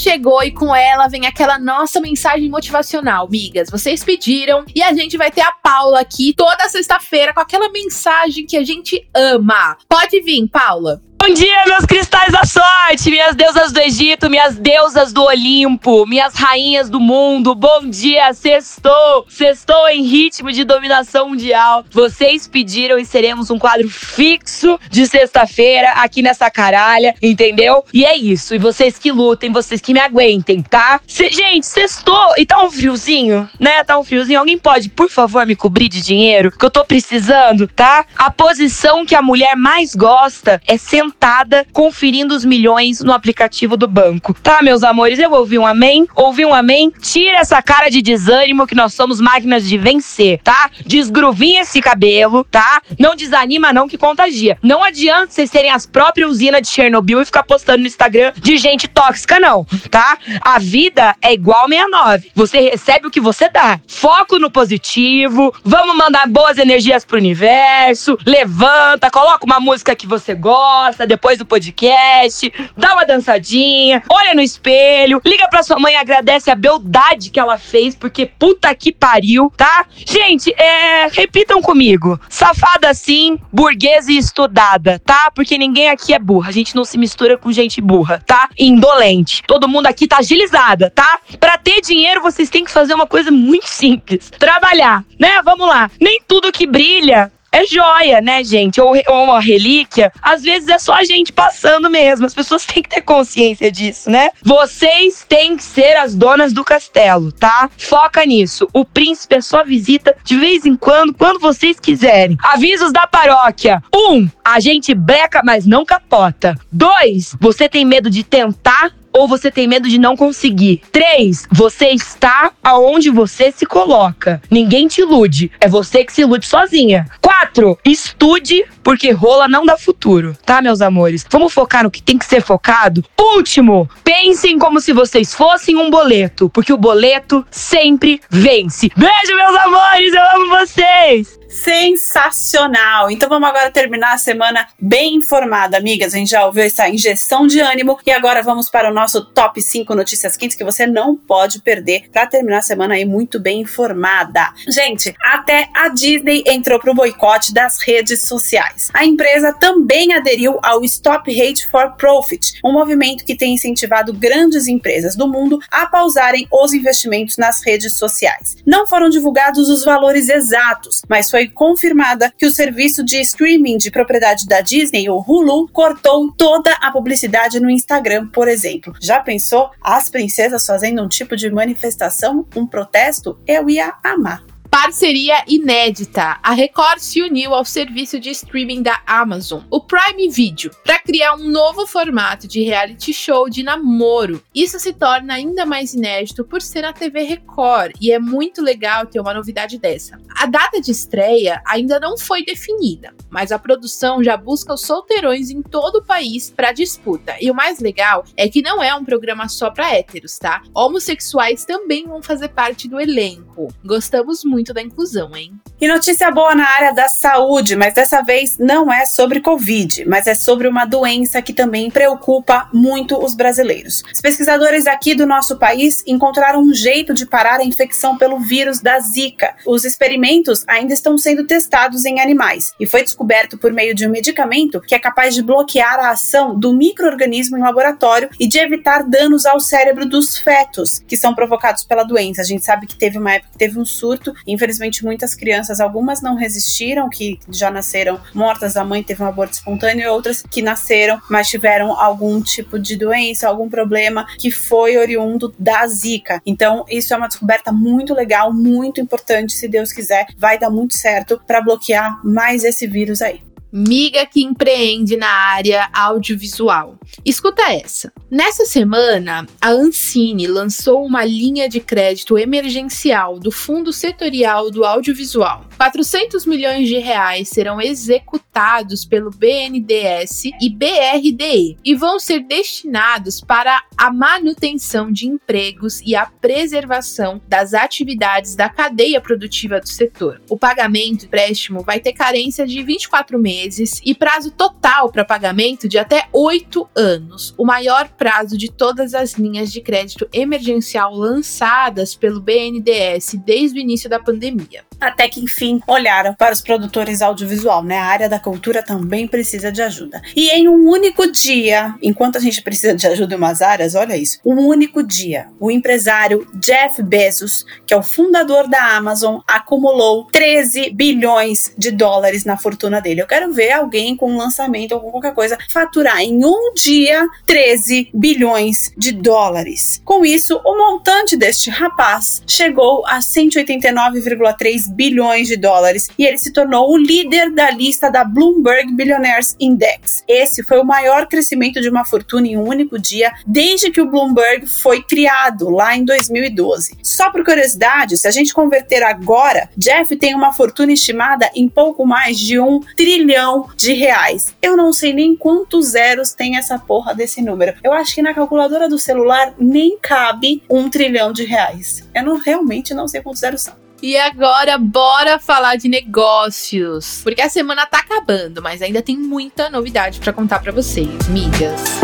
Chegou e com ela vem aquela nossa mensagem motivacional, migas. Vocês pediram e a gente vai ter a Paula aqui toda sexta-feira com aquela mensagem que a gente ama. Pode vir, Paula. Bom dia, meus cristais da sorte, minhas deusas do Egito, minhas deusas do Olimpo, minhas rainhas do mundo. Bom dia, sextou! Sextou em ritmo de dominação mundial. Vocês pediram e seremos um quadro fixo de sexta-feira aqui nessa caralha, entendeu? E é isso. E vocês que lutem, vocês que me aguentem, tá? gente, sextou e tá um friozinho, né? Tá um friozinho. Alguém pode, por favor, me cobrir de dinheiro? Que eu tô precisando, tá? A posição que a mulher mais gosta é sentar sentada conferindo os milhões no aplicativo do banco. Tá, meus amores? Eu ouvi um amém? Ouvi um amém? Tira essa cara de desânimo que nós somos máquinas de vencer, tá? Desgruvinha esse cabelo, tá? Não desanima não que contagia. Não adianta vocês serem as próprias usinas de Chernobyl e ficar postando no Instagram de gente tóxica não, tá? A vida é igual 69. Você recebe o que você dá. Foco no positivo. Vamos mandar boas energias pro universo. Levanta, coloca uma música que você gosta depois do podcast, dá uma dançadinha, olha no espelho, liga pra sua mãe e agradece a beldade que ela fez, porque puta que pariu, tá? Gente, é, repitam comigo. Safada sim, burguesa e estudada, tá? Porque ninguém aqui é burra. A gente não se mistura com gente burra, tá? Indolente. Todo mundo aqui tá agilizada, tá? Pra ter dinheiro, vocês têm que fazer uma coisa muito simples: trabalhar, né? Vamos lá. Nem tudo que brilha é joia, né, gente? Ou, ou uma relíquia. Às vezes é só a gente passando mesmo. As pessoas têm que ter consciência disso, né? Vocês têm que ser as donas do castelo, tá? Foca nisso. O príncipe é só visita de vez em quando, quando vocês quiserem. Avisos da paróquia. Um, a gente breca, mas não capota. Dois, você tem medo de tentar ou você tem medo de não conseguir? Três, você está aonde você se coloca. Ninguém te ilude. É você que se ilude sozinha. Quatro, estude, porque rola não dá futuro, tá, meus amores? Vamos focar no que tem que ser focado. Último, pensem como se vocês fossem um boleto, porque o boleto sempre vence. Beijo, meus amores, eu amo vocês! Sensacional. Então vamos agora terminar a semana bem informada, amigas. A gente já ouviu essa injeção de ânimo e agora vamos para o nosso top 5 notícias quentes que você não pode perder para terminar a semana aí muito bem informada. Gente, até a Disney entrou pro boicote das redes sociais. A empresa também aderiu ao Stop Hate for Profit, um movimento que tem incentivado grandes empresas do mundo a pausarem os investimentos nas redes sociais. Não foram divulgados os valores exatos, mas foi foi confirmada que o serviço de streaming de propriedade da Disney, o Hulu, cortou toda a publicidade no Instagram, por exemplo. Já pensou as princesas fazendo um tipo de manifestação, um protesto? Eu ia amar. Parceria inédita. A Record se uniu ao serviço de streaming da Amazon, o Prime Video, para criar um novo formato de reality show de namoro. Isso se torna ainda mais inédito por ser a TV Record e é muito legal ter uma novidade dessa. A data de estreia ainda não foi definida, mas a produção já busca os solteirões em todo o país para disputa. E o mais legal é que não é um programa só para héteros, tá? Homossexuais também vão fazer parte do elenco. Gostamos muito muito da inclusão, hein? E notícia boa na área da saúde, mas dessa vez não é sobre Covid, mas é sobre uma doença que também preocupa muito os brasileiros. Os pesquisadores aqui do nosso país encontraram um jeito de parar a infecção pelo vírus da Zika. Os experimentos ainda estão sendo testados em animais e foi descoberto por meio de um medicamento que é capaz de bloquear a ação do microorganismo em laboratório e de evitar danos ao cérebro dos fetos que são provocados pela doença. A gente sabe que teve uma época que teve um surto Infelizmente, muitas crianças, algumas não resistiram, que já nasceram mortas, a mãe teve um aborto espontâneo, e outras que nasceram, mas tiveram algum tipo de doença, algum problema que foi oriundo da Zika. Então, isso é uma descoberta muito legal, muito importante. Se Deus quiser, vai dar muito certo para bloquear mais esse vírus aí. Miga que empreende na área audiovisual. Escuta essa. Nessa semana, a Ancine lançou uma linha de crédito emergencial do Fundo Setorial do Audiovisual. 400 milhões de reais serão executados pelo BNDES e BRDE e vão ser destinados para a manutenção de empregos e a preservação das atividades da cadeia produtiva do setor. O pagamento do empréstimo vai ter carência de 24 meses e prazo total para pagamento de até 8 anos, o maior prazo de todas as linhas de crédito emergencial lançadas pelo BNDES desde o início da pandemia. Até que enfim olharam para os produtores audiovisual, né? A área da cultura também precisa de ajuda. E em um único dia, enquanto a gente precisa de ajuda em umas áreas, olha isso, um único dia, o empresário Jeff Bezos, que é o fundador da Amazon, acumulou 13 bilhões de dólares na fortuna dele. Eu quero ver alguém com um lançamento ou qualquer coisa faturar em um dia 13 bilhões de dólares. Com isso, o montante deste rapaz chegou a 189,3 bilhões de dólares e ele se tornou o líder da lista da Bloomberg Billionaires Index. Esse foi o maior crescimento de uma fortuna em um único dia desde que o Bloomberg foi criado lá em 2012. Só por curiosidade, se a gente converter agora, Jeff tem uma fortuna estimada em pouco mais de um trilhão de reais. Eu não sei nem quantos zeros tem essa porra desse número. Eu acho que na calculadora do celular nem cabe um trilhão de reais. Eu não realmente não sei quantos zeros são. E agora, bora falar de negócios. Porque a semana tá acabando, mas ainda tem muita novidade para contar para vocês, migas.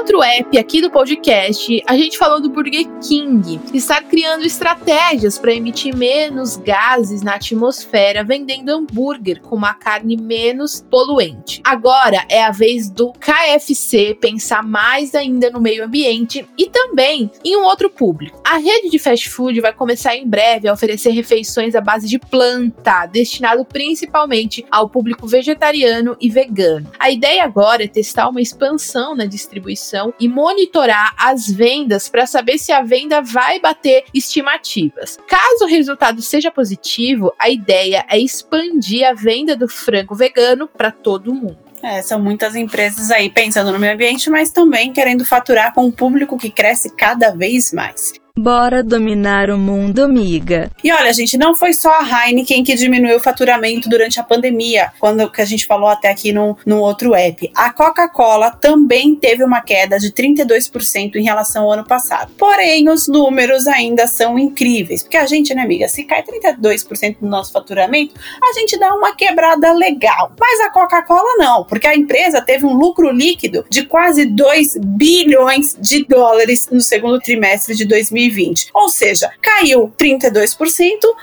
Outro app aqui do podcast, a gente falou do Burger King, que está criando estratégias para emitir menos gases na atmosfera, vendendo hambúrguer com uma carne menos poluente. Agora é a vez do KFC pensar mais ainda no meio ambiente e também em um outro público. A rede de fast food vai começar em breve a oferecer refeições à base de planta, destinado principalmente ao público vegetariano e vegano. A ideia agora é testar uma expansão na distribuição e monitorar as vendas para saber se a venda vai bater estimativas. Caso o resultado seja positivo, a ideia é expandir a venda do frango vegano para todo mundo. É, são muitas empresas aí pensando no meio ambiente, mas também querendo faturar com um público que cresce cada vez mais. Bora dominar o mundo, amiga. E olha, gente, não foi só a Heineken que diminuiu o faturamento durante a pandemia, quando que a gente falou até aqui no, no outro app. A Coca-Cola também teve uma queda de 32% em relação ao ano passado. Porém, os números ainda são incríveis, porque a gente, né, amiga, se cai 32% do nosso faturamento, a gente dá uma quebrada legal. Mas a Coca-Cola não, porque a empresa teve um lucro líquido de quase 2 bilhões de dólares no segundo trimestre de 2020. 2020. Ou seja, caiu 32%,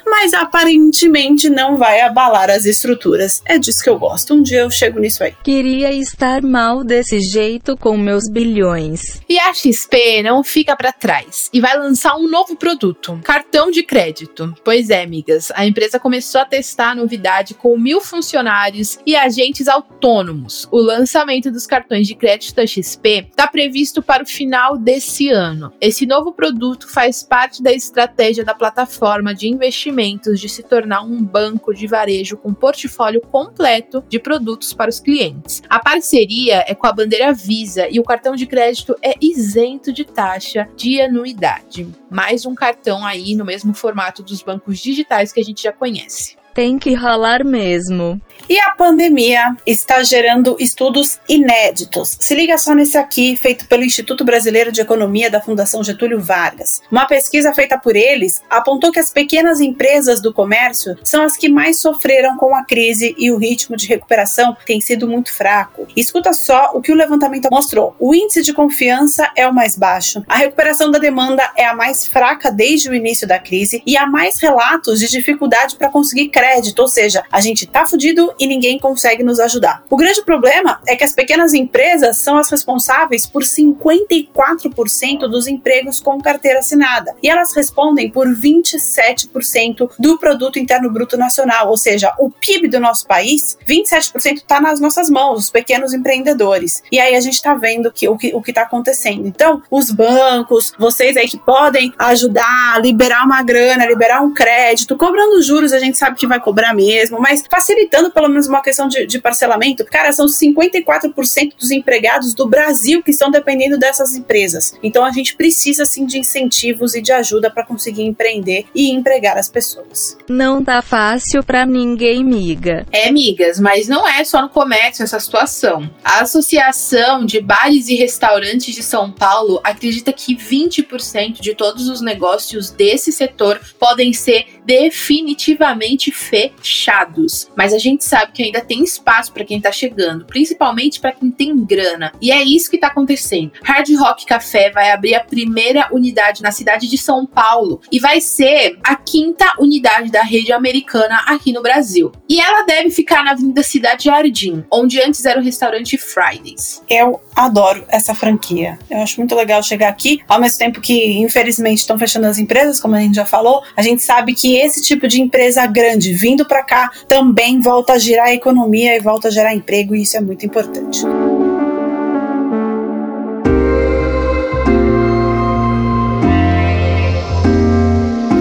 mas aparentemente não vai abalar as estruturas. É disso que eu gosto. Um dia eu chego nisso aí. Queria estar mal desse jeito com meus bilhões. E a XP não fica para trás e vai lançar um novo produto, cartão de crédito. Pois é, amigas, a empresa começou a testar a novidade com mil funcionários e agentes autônomos. O lançamento dos cartões de crédito da XP está previsto para o final desse ano. Esse novo produto faz parte da estratégia da plataforma de investimentos de se tornar um banco de varejo com portfólio completo de produtos para os clientes. A parceria é com a bandeira Visa e o cartão de crédito é isento de taxa de anuidade. Mais um cartão aí no mesmo formato dos bancos digitais que a gente já conhece tem que rolar mesmo. E a pandemia está gerando estudos inéditos. Se liga só nesse aqui, feito pelo Instituto Brasileiro de Economia da Fundação Getúlio Vargas. Uma pesquisa feita por eles apontou que as pequenas empresas do comércio são as que mais sofreram com a crise e o ritmo de recuperação tem sido muito fraco. Escuta só o que o levantamento mostrou. O índice de confiança é o mais baixo, a recuperação da demanda é a mais fraca desde o início da crise e há mais relatos de dificuldade para conseguir crédito crédito, ou seja, a gente tá fudido e ninguém consegue nos ajudar. O grande problema é que as pequenas empresas são as responsáveis por 54% dos empregos com carteira assinada e elas respondem por 27% do produto interno bruto nacional, ou seja, o PIB do nosso país, 27% está nas nossas mãos, os pequenos empreendedores. E aí a gente está vendo que, o que o está acontecendo. Então, os bancos, vocês aí que podem ajudar, liberar uma grana, liberar um crédito, cobrando juros, a gente sabe que vai cobrar mesmo, mas facilitando pelo menos uma questão de, de parcelamento. Cara, são 54% dos empregados do Brasil que estão dependendo dessas empresas. Então, a gente precisa sim de incentivos e de ajuda para conseguir empreender e empregar as pessoas. Não tá fácil para ninguém, miga. É, migas, mas não é só no comércio essa situação. A Associação de Bares e Restaurantes de São Paulo acredita que 20% de todos os negócios desse setor podem ser definitivamente fechados. Mas a gente sabe que ainda tem espaço para quem tá chegando, principalmente para quem tem grana. E é isso que tá acontecendo. Hard Rock Café vai abrir a primeira unidade na cidade de São Paulo e vai ser a quinta unidade da rede americana aqui no Brasil. E ela deve ficar na Avenida Cidade Jardim, onde antes era o restaurante Fridays. Eu adoro essa franquia. Eu acho muito legal chegar aqui, ao mesmo tempo que, infelizmente, estão fechando as empresas, como a gente já falou. A gente sabe que esse tipo de empresa grande vindo para cá também volta a girar a economia e volta a gerar emprego, e isso é muito importante.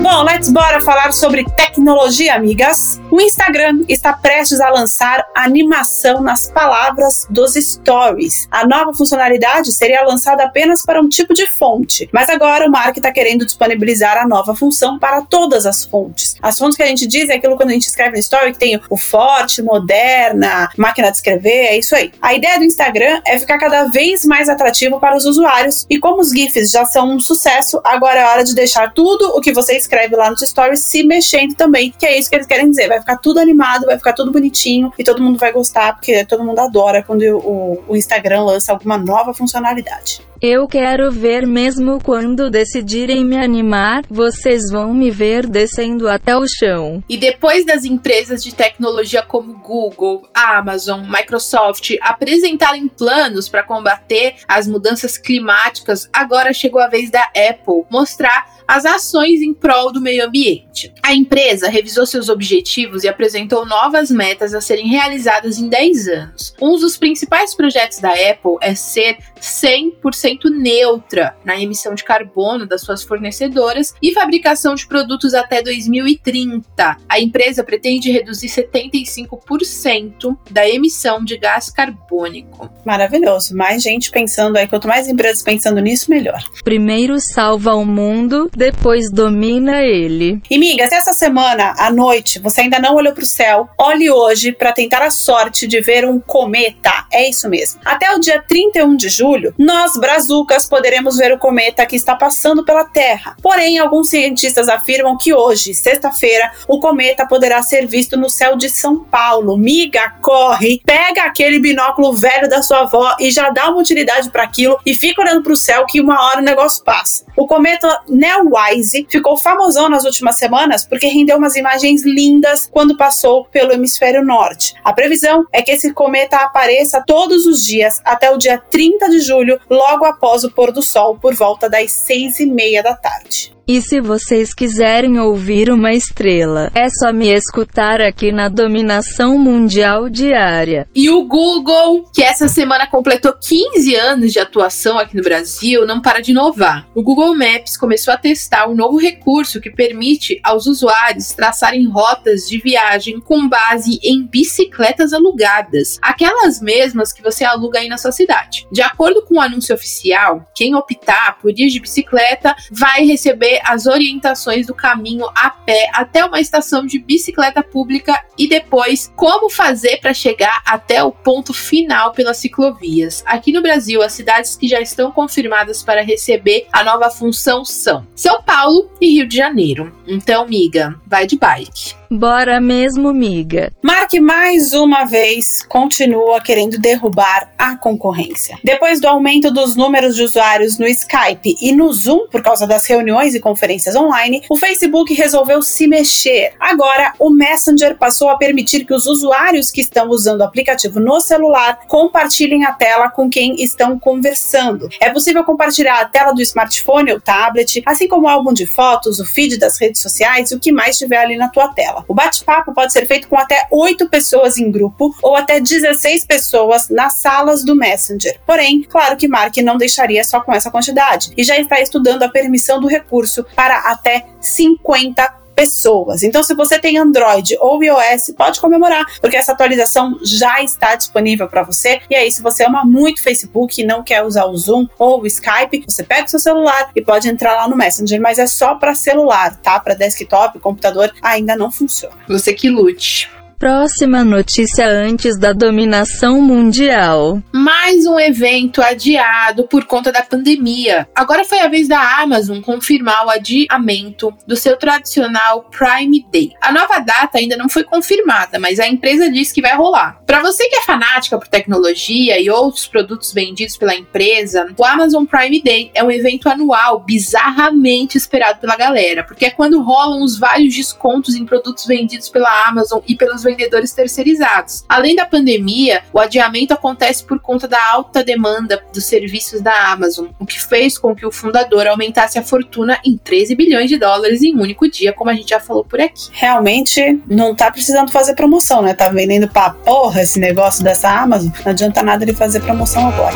Bom, let's bora falar sobre tecnologia, amigas. O Instagram está prestes a lançar animação nas palavras dos stories. A nova funcionalidade seria lançada apenas para um tipo de fonte, mas agora o Mark está querendo disponibilizar a nova função para todas as fontes. As fontes que a gente diz é aquilo quando a gente escreve no story que tem o forte, moderna, máquina de escrever, é isso aí. A ideia do Instagram é ficar cada vez mais atrativo para os usuários e como os GIFs já são um sucesso, agora é hora de deixar tudo o que você escreve escreve lá nos stories se mexendo também, que é isso que eles querem dizer. Vai ficar tudo animado, vai ficar tudo bonitinho e todo mundo vai gostar, porque todo mundo adora quando o, o Instagram lança alguma nova funcionalidade. Eu quero ver mesmo quando decidirem me animar, vocês vão me ver descendo até o chão. E depois das empresas de tecnologia como Google, Amazon, Microsoft apresentarem planos para combater as mudanças climáticas, agora chegou a vez da Apple mostrar as ações em prol do meio ambiente. A empresa revisou seus objetivos e apresentou novas metas a serem realizadas em 10 anos. Um dos principais projetos da Apple é ser 100% neutra na emissão de carbono das suas fornecedoras e fabricação de produtos até 2030. A empresa pretende reduzir 75% da emissão de gás carbônico. Maravilhoso. Mais gente pensando aí, quanto mais empresas pensando nisso, melhor. Primeiro salva o mundo, depois domina ele. E miga, se essa semana à noite você ainda não olhou para o céu, olhe hoje para tentar a sorte de ver um cometa. É isso mesmo. Até o dia 31 de julho, nós brazucas poderemos ver o cometa que está passando pela Terra. Porém, alguns cientistas afirmam que hoje, sexta-feira, o cometa poderá ser visto no céu de São Paulo. Miga, corre, pega aquele binóculo velho da sua avó e já dá uma utilidade para aquilo e fica olhando para o céu que uma hora o negócio passa. O cometa Neowise ficou famosão nas últimas semanas porque rendeu umas imagens lindas quando passou pelo hemisfério norte. A previsão é que esse cometa apareça todos os dias até o dia 30 de julho, logo após o pôr do sol, por volta das seis e meia da tarde. E se vocês quiserem ouvir uma estrela, é só me escutar aqui na Dominação Mundial Diária. E o Google, que essa semana completou 15 anos de atuação aqui no Brasil, não para de inovar. O Google Maps começou a testar um novo recurso que permite aos usuários traçarem rotas de viagem com base em bicicletas alugadas, aquelas mesmas que você aluga aí na sua cidade. De acordo com o anúncio oficial, quem optar por ir de bicicleta vai receber as orientações do caminho a pé até uma estação de bicicleta pública e depois como fazer para chegar até o ponto final pelas ciclovias. Aqui no Brasil, as cidades que já estão confirmadas para receber a nova função são São Paulo e Rio de Janeiro. Então, miga, vai de bike. Bora mesmo, miga. Mark mais uma vez continua querendo derrubar a concorrência. Depois do aumento dos números de usuários no Skype e no Zoom por causa das reuniões e conferências online, o Facebook resolveu se mexer. Agora, o Messenger passou a permitir que os usuários que estão usando o aplicativo no celular compartilhem a tela com quem estão conversando. É possível compartilhar a tela do smartphone ou tablet, assim como o álbum de fotos, o feed das redes sociais e o que mais tiver ali na tua tela. O bate-papo pode ser feito com até 8 pessoas em grupo ou até 16 pessoas nas salas do Messenger. Porém, claro que Mark não deixaria só com essa quantidade e já está estudando a permissão do recurso para até 50 pessoas. Então, se você tem Android ou iOS, pode comemorar, porque essa atualização já está disponível para você. E aí, se você ama muito Facebook e não quer usar o Zoom ou o Skype, você pega o seu celular e pode entrar lá no Messenger, mas é só para celular, tá? Para desktop, computador, ainda não funciona. Você que lute. Próxima notícia antes da dominação mundial. Mais um evento adiado por conta da pandemia. Agora foi a vez da Amazon confirmar o adiamento do seu tradicional Prime Day. A nova data ainda não foi confirmada, mas a empresa diz que vai rolar. Para você que é fanática por tecnologia e outros produtos vendidos pela empresa, o Amazon Prime Day é um evento anual bizarramente esperado pela galera, porque é quando rolam os vários descontos em produtos vendidos pela Amazon e pelos vendedores terceirizados. Além da pandemia, o adiamento acontece por conta da alta demanda dos serviços da Amazon, o que fez com que o fundador aumentasse a fortuna em 13 bilhões de dólares em um único dia, como a gente já falou por aqui. Realmente não tá precisando fazer promoção, né? Tá vendendo pra porra esse negócio dessa Amazon. Não adianta nada ele fazer promoção agora.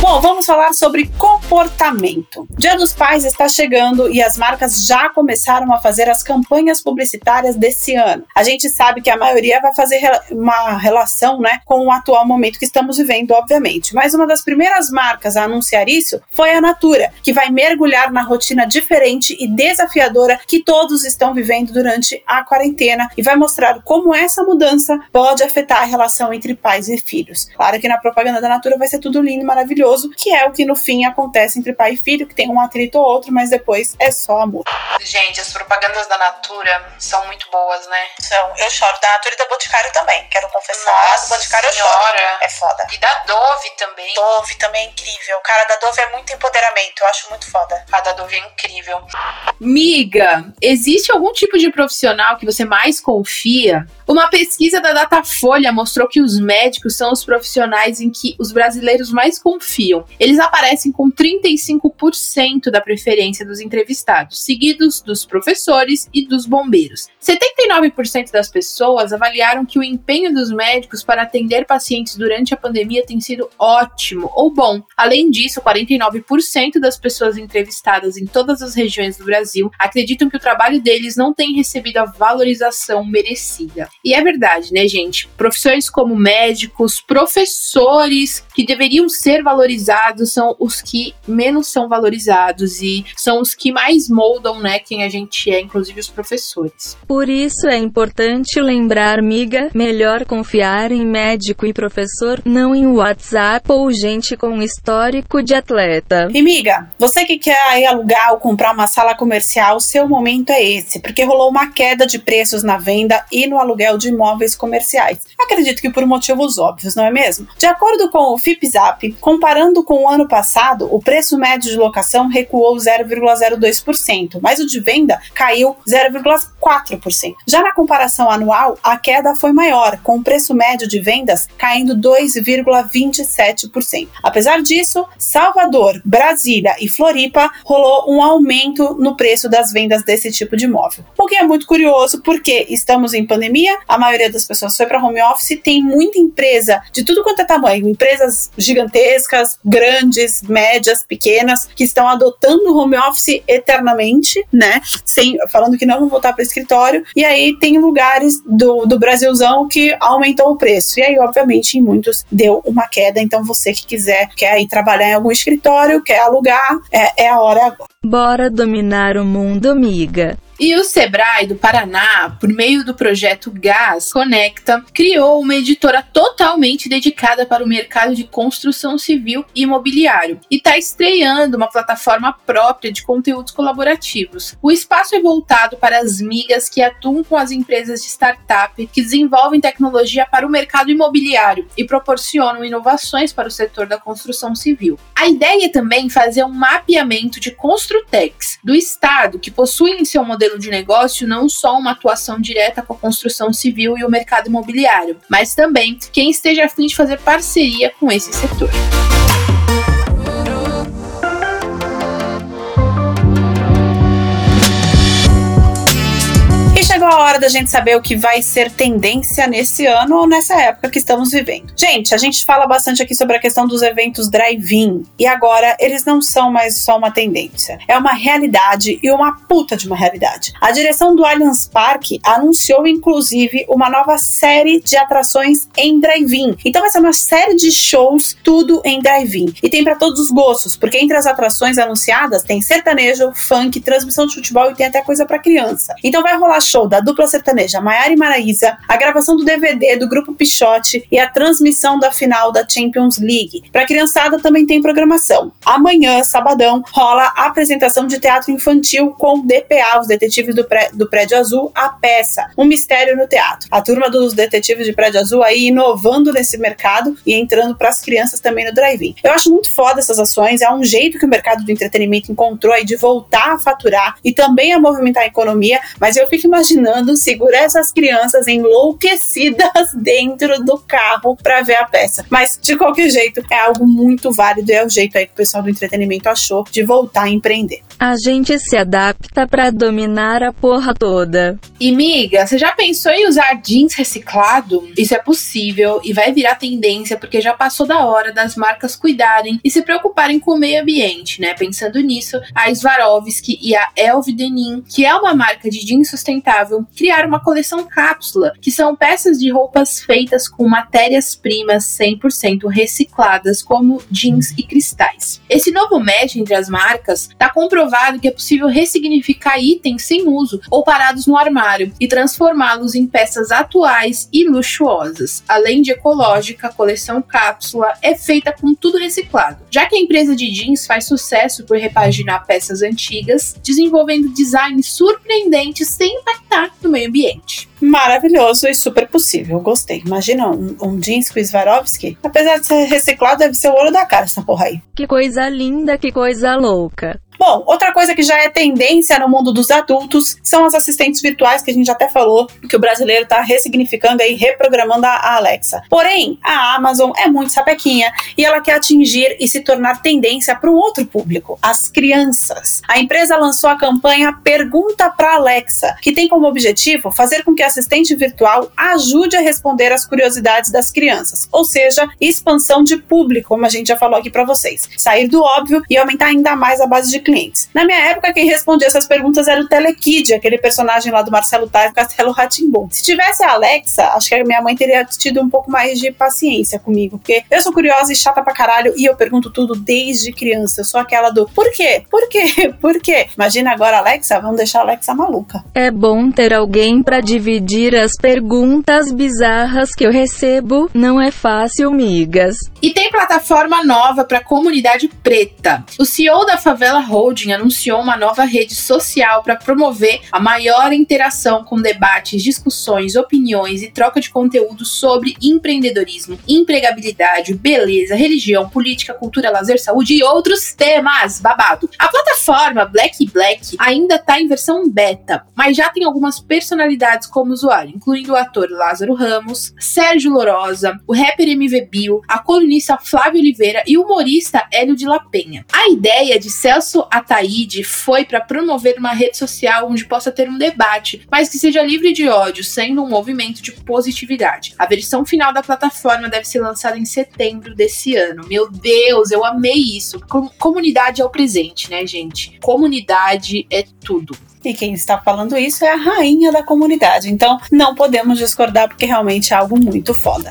Bom, vamos falar sobre comportamento. Dia dos Pais está chegando e as marcas já começaram a fazer as campanhas publicitárias desse ano. A gente sabe que a maioria vai fazer uma relação, né, com o atual momento que estamos vivendo, obviamente. Mas uma das primeiras marcas a anunciar isso foi a Natura, que vai mergulhar na rotina diferente e desafiadora que todos estão vivendo durante a quarentena e vai mostrar como essa mudança pode afetar a relação entre pais e filhos. Claro que na propaganda da Natura vai ser tudo lindo e maravilhoso que é o que no fim acontece entre pai e filho, que tem um atrito ou outro, mas depois é só amor. Gente, as propagandas da Natura são muito boas, né? São. Eu choro da Natura e da Boticário também, quero confessar. Nossa do Boticário senhora. eu choro. É foda. E da Dove também. Dove também é incrível. Cara, da Dove é muito empoderamento, eu acho muito foda. A da Dove é incrível. Miga, existe algum tipo de profissional que você mais confia? Uma pesquisa da Datafolha mostrou que os médicos são os profissionais em que os brasileiros mais confiam. Eles aparecem com 35% da preferência dos entrevistados, seguidos dos professores e dos bombeiros. 79% das pessoas avaliaram que o empenho dos médicos para atender pacientes durante a pandemia tem sido ótimo ou bom. Além disso, 49% das pessoas entrevistadas em todas as regiões do Brasil acreditam que o trabalho deles não tem recebido a valorização merecida. E é verdade, né, gente? Profissões como médicos, professores que deveriam ser valorizados são os que menos são valorizados e são os que mais moldam, né, quem a gente é, inclusive os professores. Por isso é importante lembrar, miga, melhor confiar em médico e professor, não em WhatsApp ou gente com histórico de atleta. E miga, você que quer aí alugar ou comprar uma sala comercial, seu momento é esse, porque rolou uma queda de preços na venda e no aluguel aluguel de imóveis comerciais. Acredito que por motivos óbvios, não é mesmo? De acordo com o FIPZAP, comparando com o ano passado, o preço médio de locação recuou 0,02%, mas o de venda caiu 0,4%. Já na comparação anual, a queda foi maior, com o preço médio de vendas caindo 2,27%. Apesar disso, Salvador, Brasília e Floripa rolou um aumento no preço das vendas desse tipo de imóvel. O que é muito curioso porque estamos em pandemia, a maioria das pessoas foi para home office, tem muita empresa de tudo quanto é tamanho, empresas gigantescas, grandes, médias, pequenas, que estão adotando home office eternamente, né? Sem, falando que não vão voltar para escritório. E aí tem lugares do, do Brasilzão que aumentou o preço. E aí, obviamente, em muitos deu uma queda. Então, você que quiser, quer ir trabalhar em algum escritório, quer alugar, é, é a hora agora. Bora dominar o mundo, amiga. E o Sebrae do Paraná, por meio do projeto Gás Conecta, criou uma editora totalmente dedicada para o mercado de construção civil e imobiliário e está estreando uma plataforma própria de conteúdos colaborativos. O espaço é voltado para as migas que atuam com as empresas de startup que desenvolvem tecnologia para o mercado imobiliário e proporcionam inovações para o setor da construção civil. A ideia é também fazer um mapeamento de construtex do estado que possuem em seu modelo de negócio não só uma atuação direta com a construção civil e o mercado imobiliário, mas também quem esteja a fim de fazer parceria com esse setor. A hora da gente saber o que vai ser tendência nesse ano ou nessa época que estamos vivendo. Gente, a gente fala bastante aqui sobre a questão dos eventos drive-in e agora eles não são mais só uma tendência, é uma realidade e uma puta de uma realidade. A direção do Allianz Parque anunciou inclusive uma nova série de atrações em drive-in. Então vai ser uma série de shows tudo em drive-in e tem para todos os gostos, porque entre as atrações anunciadas tem sertanejo, funk, transmissão de futebol e tem até coisa para criança. Então vai rolar show da dupla sertaneja Maiara e Maraísa, a gravação do DVD do grupo Pichote e a transmissão da final da Champions League. Para criançada também tem programação. Amanhã, sabadão, rola a apresentação de teatro infantil com DPA, os Detetives do, Pré do Prédio Azul, a peça Um Mistério no Teatro. A turma dos Detetives de Prédio Azul aí inovando nesse mercado e entrando para as crianças também no drive-in. Eu acho muito foda essas ações, é um jeito que o mercado do entretenimento encontrou aí de voltar a faturar e também a movimentar a economia, mas eu fico imaginando imaginando segurar essas crianças enlouquecidas dentro do carro para ver a peça. Mas de qualquer jeito, é algo muito válido e é o jeito aí que o pessoal do entretenimento achou de voltar a empreender. A gente se adapta para dominar a porra toda. E miga, você já pensou em usar jeans reciclado? Isso é possível e vai virar tendência porque já passou da hora das marcas cuidarem e se preocuparem com o meio ambiente, né? Pensando nisso, a Swarovski e a Elve Denim, que é uma marca de jeans sustentável, criaram uma coleção cápsula, que são peças de roupas feitas com matérias-primas 100% recicladas, como jeans e cristais. Esse novo match entre as marcas está comprovado que é possível ressignificar itens sem uso ou parados no armário e transformá-los em peças atuais e luxuosas. Além de ecológica, a coleção cápsula é feita com tudo reciclado. Já que a empresa de jeans faz sucesso por repaginar peças antigas, desenvolvendo designs surpreendentes sem impactar no meio ambiente maravilhoso e super possível. Gostei. Imagina um, um jeans com Swarovski. Apesar de ser reciclado, deve ser o olho da cara essa porra aí. Que coisa linda, que coisa louca. Bom, outra coisa que já é tendência no mundo dos adultos são as assistentes virtuais, que a gente até falou que o brasileiro está ressignificando e reprogramando a Alexa. Porém, a Amazon é muito sapequinha e ela quer atingir e se tornar tendência para um outro público, as crianças. A empresa lançou a campanha Pergunta para Alexa, que tem como objetivo fazer com que a assistente virtual ajude a responder às curiosidades das crianças, ou seja, expansão de público, como a gente já falou aqui para vocês. Sair do óbvio e aumentar ainda mais a base de clientes. Na minha época, quem respondia essas perguntas era o Telekid, aquele personagem lá do Marcelo Tais, Castelo Ratimbum. Se tivesse a Alexa, acho que a minha mãe teria tido um pouco mais de paciência comigo, porque eu sou curiosa e chata pra caralho e eu pergunto tudo desde criança. Eu sou aquela do por quê? Por quê? Por quê? Imagina agora, Alexa, vamos deixar a Alexa maluca. É bom ter alguém para dividir as perguntas bizarras que eu recebo. Não é fácil, migas. E tem plataforma nova para comunidade preta. O CEO da Favela Holding anunciou uma nova rede social para promover a maior interação com debates, discussões, opiniões e troca de conteúdo sobre empreendedorismo, empregabilidade, beleza, religião, política, cultura, lazer, saúde e outros temas. Babado. A plataforma Black Black ainda está em versão beta, mas já tem algumas personalidades como usuário, incluindo o ator Lázaro Ramos, Sérgio Lorosa, o rapper MV Bill, a colunista Flávia Oliveira e o humorista Hélio de La Penha. A ideia de Celso Ataíde foi para promover uma rede social onde possa ter um debate, mas que seja livre de ódio, sendo um movimento de positividade. A versão final da plataforma deve ser lançada em setembro desse ano. Meu Deus, eu amei isso. Com comunidade é o presente, né, gente? Comunidade é tudo. E quem está falando isso é a rainha da comunidade. Então, não podemos discordar porque realmente é algo muito foda.